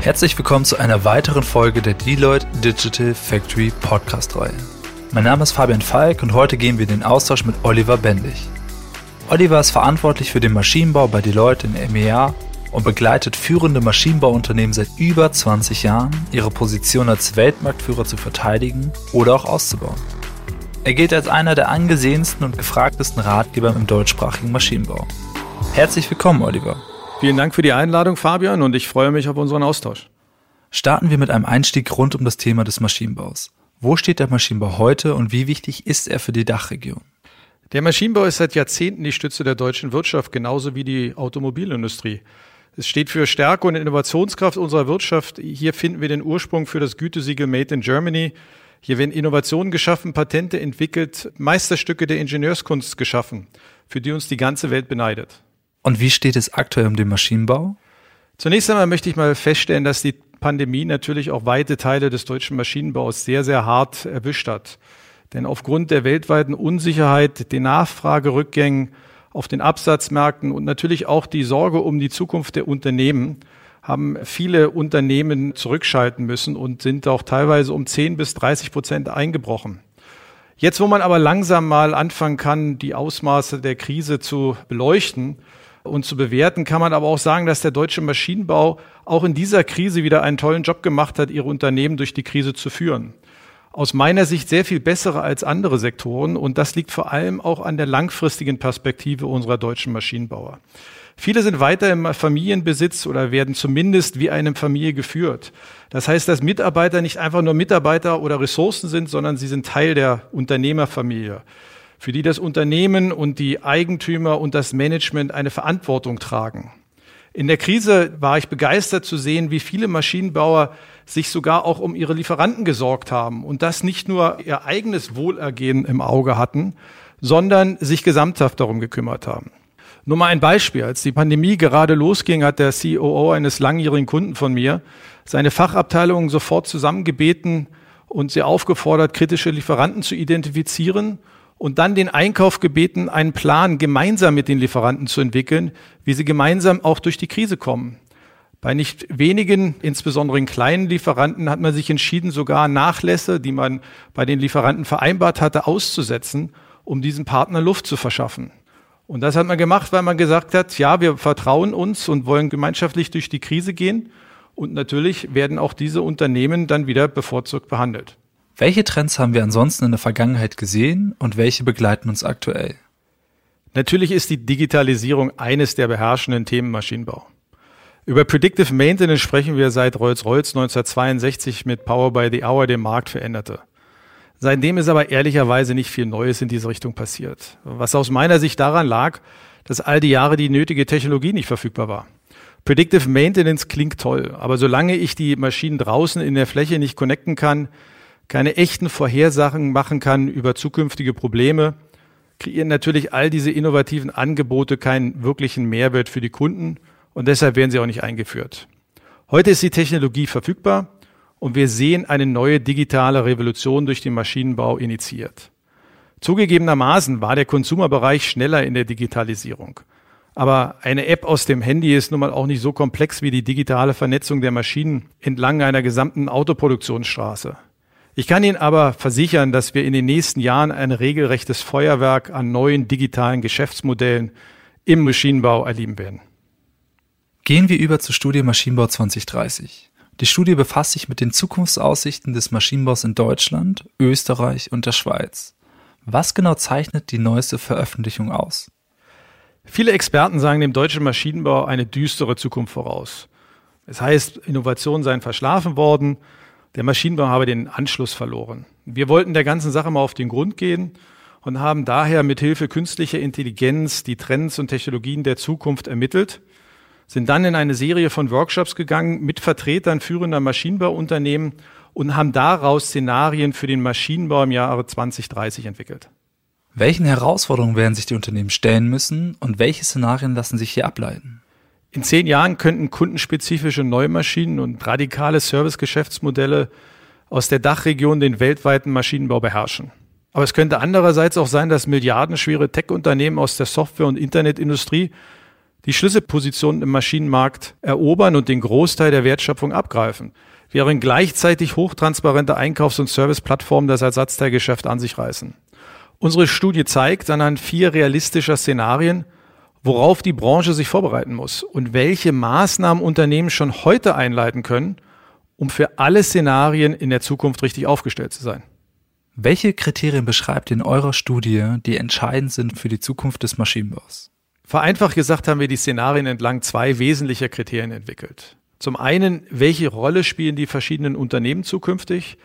Herzlich willkommen zu einer weiteren Folge der Deloitte Digital Factory Podcast-Reihe. Mein Name ist Fabian Falk und heute gehen wir in den Austausch mit Oliver Bendig. Oliver ist verantwortlich für den Maschinenbau bei Deloitte in MEA und begleitet führende Maschinenbauunternehmen seit über 20 Jahren, ihre Position als Weltmarktführer zu verteidigen oder auch auszubauen. Er gilt als einer der angesehensten und gefragtesten Ratgeber im deutschsprachigen Maschinenbau. Herzlich willkommen, Oliver. Vielen Dank für die Einladung, Fabian, und ich freue mich auf unseren Austausch. Starten wir mit einem Einstieg rund um das Thema des Maschinenbaus. Wo steht der Maschinenbau heute und wie wichtig ist er für die Dachregion? Der Maschinenbau ist seit Jahrzehnten die Stütze der deutschen Wirtschaft, genauso wie die Automobilindustrie. Es steht für Stärke und Innovationskraft unserer Wirtschaft. Hier finden wir den Ursprung für das Gütesiegel Made in Germany. Hier werden Innovationen geschaffen, Patente entwickelt, Meisterstücke der Ingenieurskunst geschaffen, für die uns die ganze Welt beneidet. Und wie steht es aktuell um den Maschinenbau? Zunächst einmal möchte ich mal feststellen, dass die Pandemie natürlich auch weite Teile des deutschen Maschinenbaus sehr, sehr hart erwischt hat. Denn aufgrund der weltweiten Unsicherheit, den Nachfragerückgängen auf den Absatzmärkten und natürlich auch die Sorge um die Zukunft der Unternehmen haben viele Unternehmen zurückschalten müssen und sind auch teilweise um 10 bis 30 Prozent eingebrochen. Jetzt, wo man aber langsam mal anfangen kann, die Ausmaße der Krise zu beleuchten, und zu bewerten, kann man aber auch sagen, dass der deutsche Maschinenbau auch in dieser Krise wieder einen tollen Job gemacht hat, ihre Unternehmen durch die Krise zu führen. Aus meiner Sicht sehr viel bessere als andere Sektoren und das liegt vor allem auch an der langfristigen Perspektive unserer deutschen Maschinenbauer. Viele sind weiter im Familienbesitz oder werden zumindest wie eine Familie geführt. Das heißt, dass Mitarbeiter nicht einfach nur Mitarbeiter oder Ressourcen sind, sondern sie sind Teil der Unternehmerfamilie für die das Unternehmen und die Eigentümer und das Management eine Verantwortung tragen. In der Krise war ich begeistert zu sehen, wie viele Maschinenbauer sich sogar auch um ihre Lieferanten gesorgt haben und das nicht nur ihr eigenes Wohlergehen im Auge hatten, sondern sich gesamthaft darum gekümmert haben. Nur mal ein Beispiel. Als die Pandemie gerade losging, hat der COO eines langjährigen Kunden von mir seine Fachabteilungen sofort zusammengebeten und sie aufgefordert, kritische Lieferanten zu identifizieren und dann den Einkauf gebeten, einen Plan gemeinsam mit den Lieferanten zu entwickeln, wie sie gemeinsam auch durch die Krise kommen. Bei nicht wenigen, insbesondere in kleinen Lieferanten, hat man sich entschieden, sogar Nachlässe, die man bei den Lieferanten vereinbart hatte, auszusetzen, um diesen Partner Luft zu verschaffen. Und das hat man gemacht, weil man gesagt hat, ja, wir vertrauen uns und wollen gemeinschaftlich durch die Krise gehen. Und natürlich werden auch diese Unternehmen dann wieder bevorzugt behandelt. Welche Trends haben wir ansonsten in der Vergangenheit gesehen und welche begleiten uns aktuell? Natürlich ist die Digitalisierung eines der beherrschenden Themen Maschinenbau. Über Predictive Maintenance sprechen wir seit Rolls-Royce 1962 mit Power by the Hour den Markt veränderte. Seitdem ist aber ehrlicherweise nicht viel Neues in diese Richtung passiert. Was aus meiner Sicht daran lag, dass all die Jahre die nötige Technologie nicht verfügbar war. Predictive Maintenance klingt toll, aber solange ich die Maschinen draußen in der Fläche nicht connecten kann, keine echten Vorhersagen machen kann über zukünftige Probleme, kreieren natürlich all diese innovativen Angebote keinen wirklichen Mehrwert für die Kunden und deshalb werden sie auch nicht eingeführt. Heute ist die Technologie verfügbar und wir sehen eine neue digitale Revolution durch den Maschinenbau initiiert. Zugegebenermaßen war der Konsumerbereich schneller in der Digitalisierung. Aber eine App aus dem Handy ist nun mal auch nicht so komplex wie die digitale Vernetzung der Maschinen entlang einer gesamten Autoproduktionsstraße. Ich kann Ihnen aber versichern, dass wir in den nächsten Jahren ein regelrechtes Feuerwerk an neuen digitalen Geschäftsmodellen im Maschinenbau erleben werden. Gehen wir über zur Studie Maschinenbau 2030. Die Studie befasst sich mit den Zukunftsaussichten des Maschinenbaus in Deutschland, Österreich und der Schweiz. Was genau zeichnet die neueste Veröffentlichung aus? Viele Experten sagen dem deutschen Maschinenbau eine düstere Zukunft voraus. Es heißt, Innovationen seien verschlafen worden, der Maschinenbau habe den Anschluss verloren. Wir wollten der ganzen Sache mal auf den Grund gehen und haben daher mit Hilfe künstlicher Intelligenz die Trends und Technologien der Zukunft ermittelt, sind dann in eine Serie von Workshops gegangen mit Vertretern führender Maschinenbauunternehmen und haben daraus Szenarien für den Maschinenbau im Jahre 2030 entwickelt. Welchen Herausforderungen werden sich die Unternehmen stellen müssen und welche Szenarien lassen sich hier ableiten? In zehn Jahren könnten kundenspezifische Neumaschinen und radikale Servicegeschäftsmodelle aus der Dachregion den weltweiten Maschinenbau beherrschen. Aber es könnte andererseits auch sein, dass milliardenschwere Tech-Unternehmen aus der Software- und Internetindustrie die Schlüsselpositionen im Maschinenmarkt erobern und den Großteil der Wertschöpfung abgreifen, während gleichzeitig hochtransparente Einkaufs- und Serviceplattformen das Ersatzteilgeschäft an sich reißen. Unsere Studie zeigt anhand vier realistischer Szenarien, worauf die Branche sich vorbereiten muss und welche Maßnahmen Unternehmen schon heute einleiten können, um für alle Szenarien in der Zukunft richtig aufgestellt zu sein. Welche Kriterien beschreibt in eurer Studie, die entscheidend sind für die Zukunft des Maschinenbaus? Vereinfacht gesagt haben wir die Szenarien entlang zwei wesentlicher Kriterien entwickelt. Zum einen, welche Rolle spielen die verschiedenen Unternehmen zukünftig?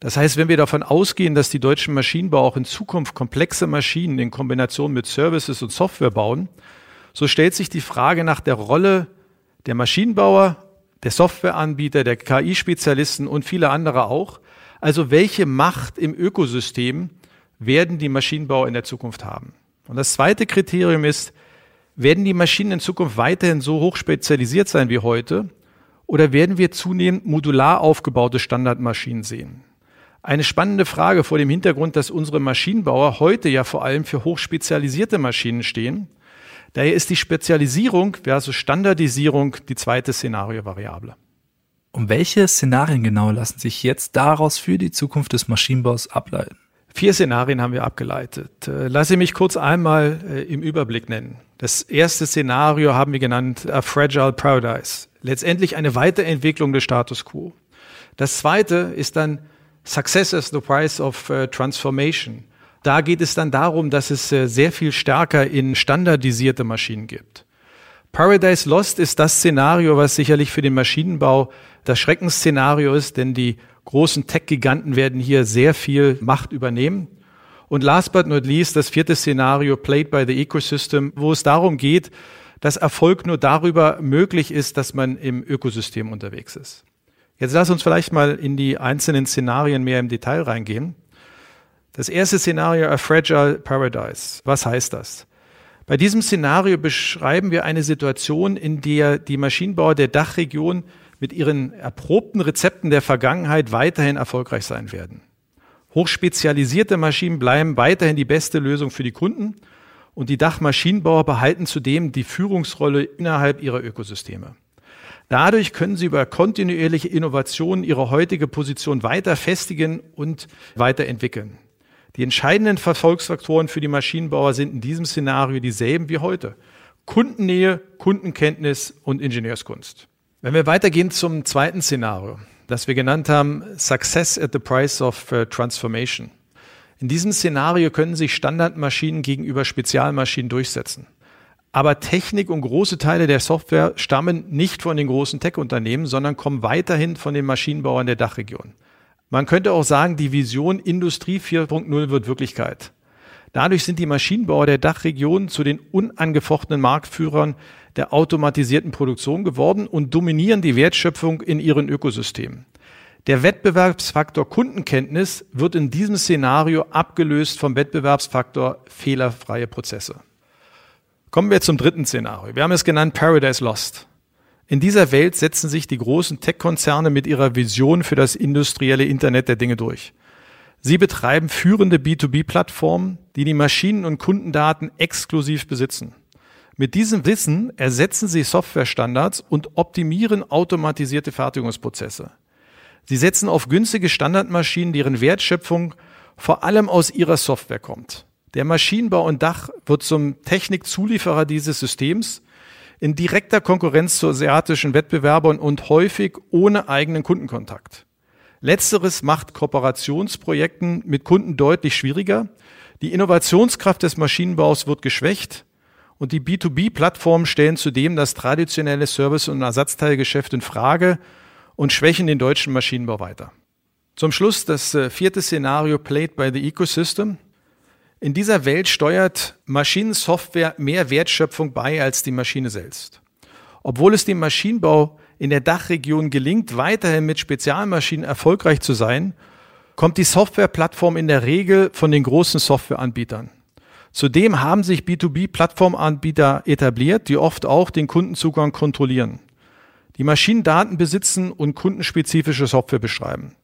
Das heißt, wenn wir davon ausgehen, dass die deutschen Maschinenbauer auch in Zukunft komplexe Maschinen in Kombination mit Services und Software bauen, so stellt sich die Frage nach der Rolle der Maschinenbauer, der Softwareanbieter, der KI-Spezialisten und viele andere auch. Also welche Macht im Ökosystem werden die Maschinenbauer in der Zukunft haben? Und das zweite Kriterium ist, werden die Maschinen in Zukunft weiterhin so hoch spezialisiert sein wie heute oder werden wir zunehmend modular aufgebaute Standardmaschinen sehen? Eine spannende Frage vor dem Hintergrund, dass unsere Maschinenbauer heute ja vor allem für hochspezialisierte Maschinen stehen Daher ist die Spezialisierung versus Standardisierung die zweite Szenariovariable. Um welche Szenarien genau lassen sich jetzt daraus für die Zukunft des Maschinenbaus ableiten? Vier Szenarien haben wir abgeleitet. Äh, lasse mich kurz einmal äh, im Überblick nennen. Das erste Szenario haben wir genannt A Fragile Paradise. Letztendlich eine Weiterentwicklung des Status quo. Das zweite ist dann Success as the Price of uh, Transformation. Da geht es dann darum, dass es äh, sehr viel stärker in standardisierte Maschinen gibt. Paradise Lost ist das Szenario, was sicherlich für den Maschinenbau das Schreckensszenario ist, denn die großen Tech-Giganten werden hier sehr viel Macht übernehmen. Und last but not least, das vierte Szenario, Played by the Ecosystem, wo es darum geht, dass Erfolg nur darüber möglich ist, dass man im Ökosystem unterwegs ist. Jetzt lass uns vielleicht mal in die einzelnen Szenarien mehr im Detail reingehen. Das erste Szenario, A Fragile Paradise. Was heißt das? Bei diesem Szenario beschreiben wir eine Situation, in der die Maschinenbauer der Dachregion mit ihren erprobten Rezepten der Vergangenheit weiterhin erfolgreich sein werden. Hochspezialisierte Maschinen bleiben weiterhin die beste Lösung für die Kunden und die Dachmaschinenbauer behalten zudem die Führungsrolle innerhalb ihrer Ökosysteme. Dadurch können sie über kontinuierliche Innovationen ihre heutige Position weiter festigen und weiterentwickeln. Die entscheidenden Verfolgsfaktoren für die Maschinenbauer sind in diesem Szenario dieselben wie heute. Kundennähe, Kundenkenntnis und Ingenieurskunst. Wenn wir weitergehen zum zweiten Szenario, das wir genannt haben, Success at the Price of uh, Transformation. In diesem Szenario können sich Standardmaschinen gegenüber Spezialmaschinen durchsetzen. Aber Technik und große Teile der Software stammen nicht von den großen Tech-Unternehmen, sondern kommen weiterhin von den Maschinenbauern der Dachregion. Man könnte auch sagen, die Vision Industrie 4.0 wird Wirklichkeit. Dadurch sind die Maschinenbauer der Dachregion zu den unangefochtenen Marktführern der automatisierten Produktion geworden und dominieren die Wertschöpfung in ihren Ökosystemen. Der Wettbewerbsfaktor Kundenkenntnis wird in diesem Szenario abgelöst vom Wettbewerbsfaktor fehlerfreie Prozesse. Kommen wir zum dritten Szenario. Wir haben es genannt Paradise Lost. In dieser Welt setzen sich die großen Tech-Konzerne mit ihrer Vision für das industrielle Internet der Dinge durch. Sie betreiben führende B2B-Plattformen, die die Maschinen- und Kundendaten exklusiv besitzen. Mit diesem Wissen ersetzen sie Softwarestandards und optimieren automatisierte Fertigungsprozesse. Sie setzen auf günstige Standardmaschinen, deren Wertschöpfung vor allem aus ihrer Software kommt. Der Maschinenbau und Dach wird zum Technikzulieferer dieses Systems in direkter Konkurrenz zu asiatischen Wettbewerbern und häufig ohne eigenen Kundenkontakt. Letzteres macht Kooperationsprojekten mit Kunden deutlich schwieriger. Die Innovationskraft des Maschinenbaus wird geschwächt und die B2B-Plattformen stellen zudem das traditionelle Service- und Ersatzteilgeschäft in Frage und schwächen den deutschen Maschinenbau weiter. Zum Schluss das äh, vierte Szenario Played by the Ecosystem. In dieser Welt steuert Maschinensoftware mehr Wertschöpfung bei als die Maschine selbst. Obwohl es dem Maschinenbau in der Dachregion gelingt, weiterhin mit Spezialmaschinen erfolgreich zu sein, kommt die Softwareplattform in der Regel von den großen Softwareanbietern. Zudem haben sich B2B-Plattformanbieter etabliert, die oft auch den Kundenzugang kontrollieren, die Maschinendaten besitzen und kundenspezifische Software beschreiben.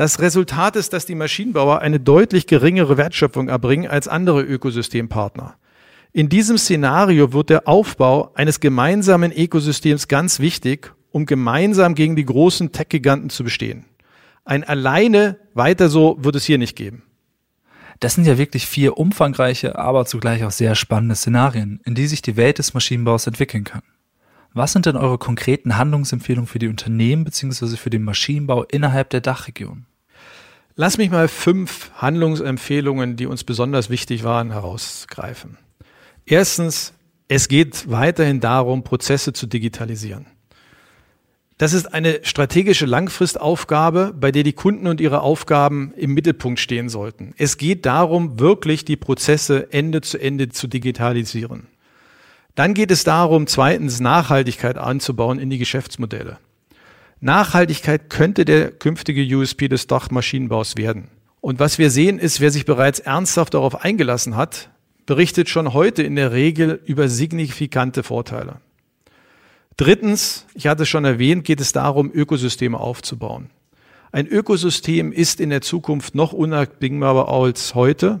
Das Resultat ist, dass die Maschinenbauer eine deutlich geringere Wertschöpfung erbringen als andere Ökosystempartner. In diesem Szenario wird der Aufbau eines gemeinsamen Ökosystems ganz wichtig, um gemeinsam gegen die großen Tech-Giganten zu bestehen. Ein alleine weiter so wird es hier nicht geben. Das sind ja wirklich vier umfangreiche, aber zugleich auch sehr spannende Szenarien, in die sich die Welt des Maschinenbaus entwickeln kann. Was sind denn eure konkreten Handlungsempfehlungen für die Unternehmen bzw. für den Maschinenbau innerhalb der Dachregion? Lass mich mal fünf Handlungsempfehlungen, die uns besonders wichtig waren, herausgreifen. Erstens, es geht weiterhin darum, Prozesse zu digitalisieren. Das ist eine strategische Langfristaufgabe, bei der die Kunden und ihre Aufgaben im Mittelpunkt stehen sollten. Es geht darum, wirklich die Prozesse Ende zu Ende zu digitalisieren. Dann geht es darum, zweitens Nachhaltigkeit anzubauen in die Geschäftsmodelle. Nachhaltigkeit könnte der künftige USP des Dachmaschinenbaus werden. Und was wir sehen ist, wer sich bereits ernsthaft darauf eingelassen hat, berichtet schon heute in der Regel über signifikante Vorteile. Drittens, ich hatte es schon erwähnt, geht es darum, Ökosysteme aufzubauen. Ein Ökosystem ist in der Zukunft noch unabdingbarer als heute,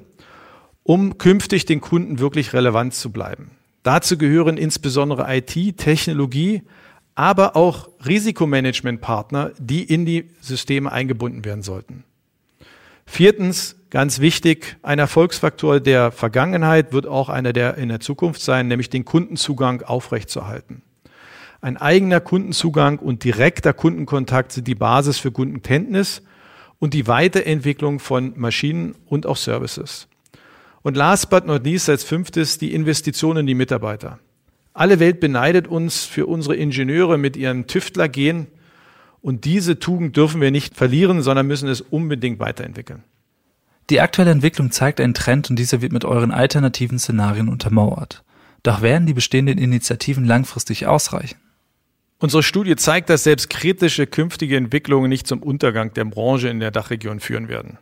um künftig den Kunden wirklich relevant zu bleiben. Dazu gehören insbesondere IT, Technologie, aber auch Risikomanagementpartner, die in die Systeme eingebunden werden sollten. Viertens, ganz wichtig, ein Erfolgsfaktor der Vergangenheit wird auch einer der in der Zukunft sein, nämlich den Kundenzugang aufrechtzuerhalten. Ein eigener Kundenzugang und direkter Kundenkontakt sind die Basis für Kundenkenntnis und die Weiterentwicklung von Maschinen und auch Services. Und last but not least als fünftes die Investition in die Mitarbeiter. Alle Welt beneidet uns für unsere Ingenieure mit ihren Tüftlergehen und diese Tugend dürfen wir nicht verlieren, sondern müssen es unbedingt weiterentwickeln. Die aktuelle Entwicklung zeigt einen Trend und dieser wird mit euren alternativen Szenarien untermauert. Doch werden die bestehenden Initiativen langfristig ausreichen? Unsere Studie zeigt, dass selbst kritische künftige Entwicklungen nicht zum Untergang der Branche in der Dachregion führen werden.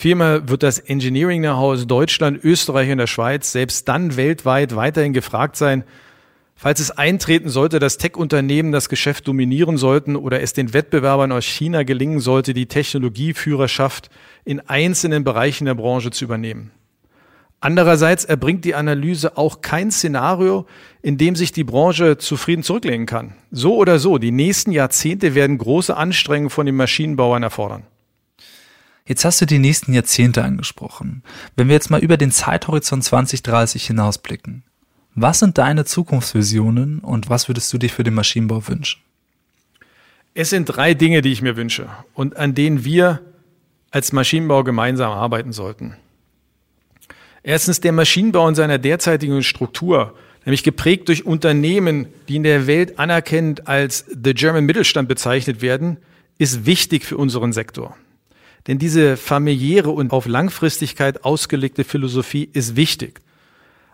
Vielmehr wird das Engineering Know-how aus Deutschland, Österreich und der Schweiz selbst dann weltweit weiterhin gefragt sein, falls es eintreten sollte, dass Tech-Unternehmen das Geschäft dominieren sollten oder es den Wettbewerbern aus China gelingen sollte, die Technologieführerschaft in einzelnen Bereichen der Branche zu übernehmen. Andererseits erbringt die Analyse auch kein Szenario, in dem sich die Branche zufrieden zurücklehnen kann. So oder so, die nächsten Jahrzehnte werden große Anstrengungen von den Maschinenbauern erfordern. Jetzt hast du die nächsten Jahrzehnte angesprochen. Wenn wir jetzt mal über den Zeithorizont 2030 hinausblicken, was sind deine Zukunftsvisionen und was würdest du dir für den Maschinenbau wünschen? Es sind drei Dinge, die ich mir wünsche und an denen wir als Maschinenbau gemeinsam arbeiten sollten. Erstens der Maschinenbau in seiner derzeitigen Struktur, nämlich geprägt durch Unternehmen, die in der Welt anerkennend als The German Mittelstand bezeichnet werden, ist wichtig für unseren Sektor. Denn diese familiäre und auf Langfristigkeit ausgelegte Philosophie ist wichtig.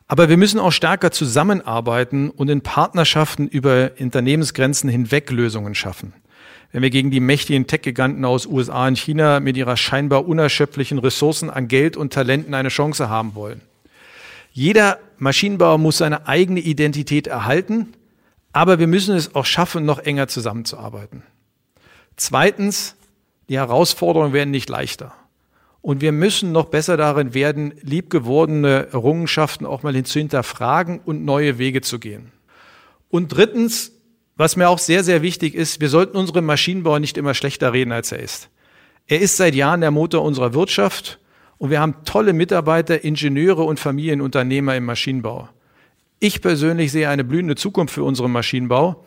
Aber wir müssen auch stärker zusammenarbeiten und in Partnerschaften über Unternehmensgrenzen hinweg Lösungen schaffen wenn wir gegen die mächtigen Tech-Giganten aus USA und China mit ihrer scheinbar unerschöpflichen Ressourcen an Geld und Talenten eine Chance haben wollen. Jeder Maschinenbauer muss seine eigene Identität erhalten, aber wir müssen es auch schaffen, noch enger zusammenzuarbeiten. Zweitens, die Herausforderungen werden nicht leichter. Und wir müssen noch besser darin werden, liebgewordene Errungenschaften auch mal zu hinterfragen und neue Wege zu gehen. Und drittens, was mir auch sehr, sehr wichtig ist, wir sollten unseren Maschinenbau nicht immer schlechter reden, als er ist. Er ist seit Jahren der Motor unserer Wirtschaft und wir haben tolle Mitarbeiter, Ingenieure und Familienunternehmer im Maschinenbau. Ich persönlich sehe eine blühende Zukunft für unseren Maschinenbau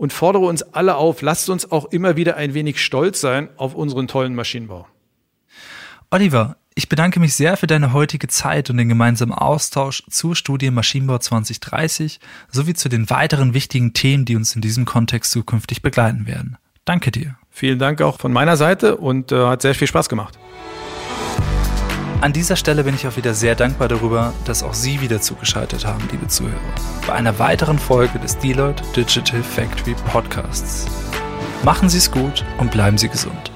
und fordere uns alle auf, lasst uns auch immer wieder ein wenig stolz sein auf unseren tollen Maschinenbau. Oliver, ich bedanke mich sehr für deine heutige Zeit und den gemeinsamen Austausch zur Studie Maschinenbau 2030 sowie zu den weiteren wichtigen Themen, die uns in diesem Kontext zukünftig begleiten werden. Danke dir. Vielen Dank auch von meiner Seite und äh, hat sehr viel Spaß gemacht. An dieser Stelle bin ich auch wieder sehr dankbar darüber, dass auch Sie wieder zugeschaltet haben, liebe Zuhörer, bei einer weiteren Folge des Deloitte Digital Factory Podcasts. Machen Sie es gut und bleiben Sie gesund.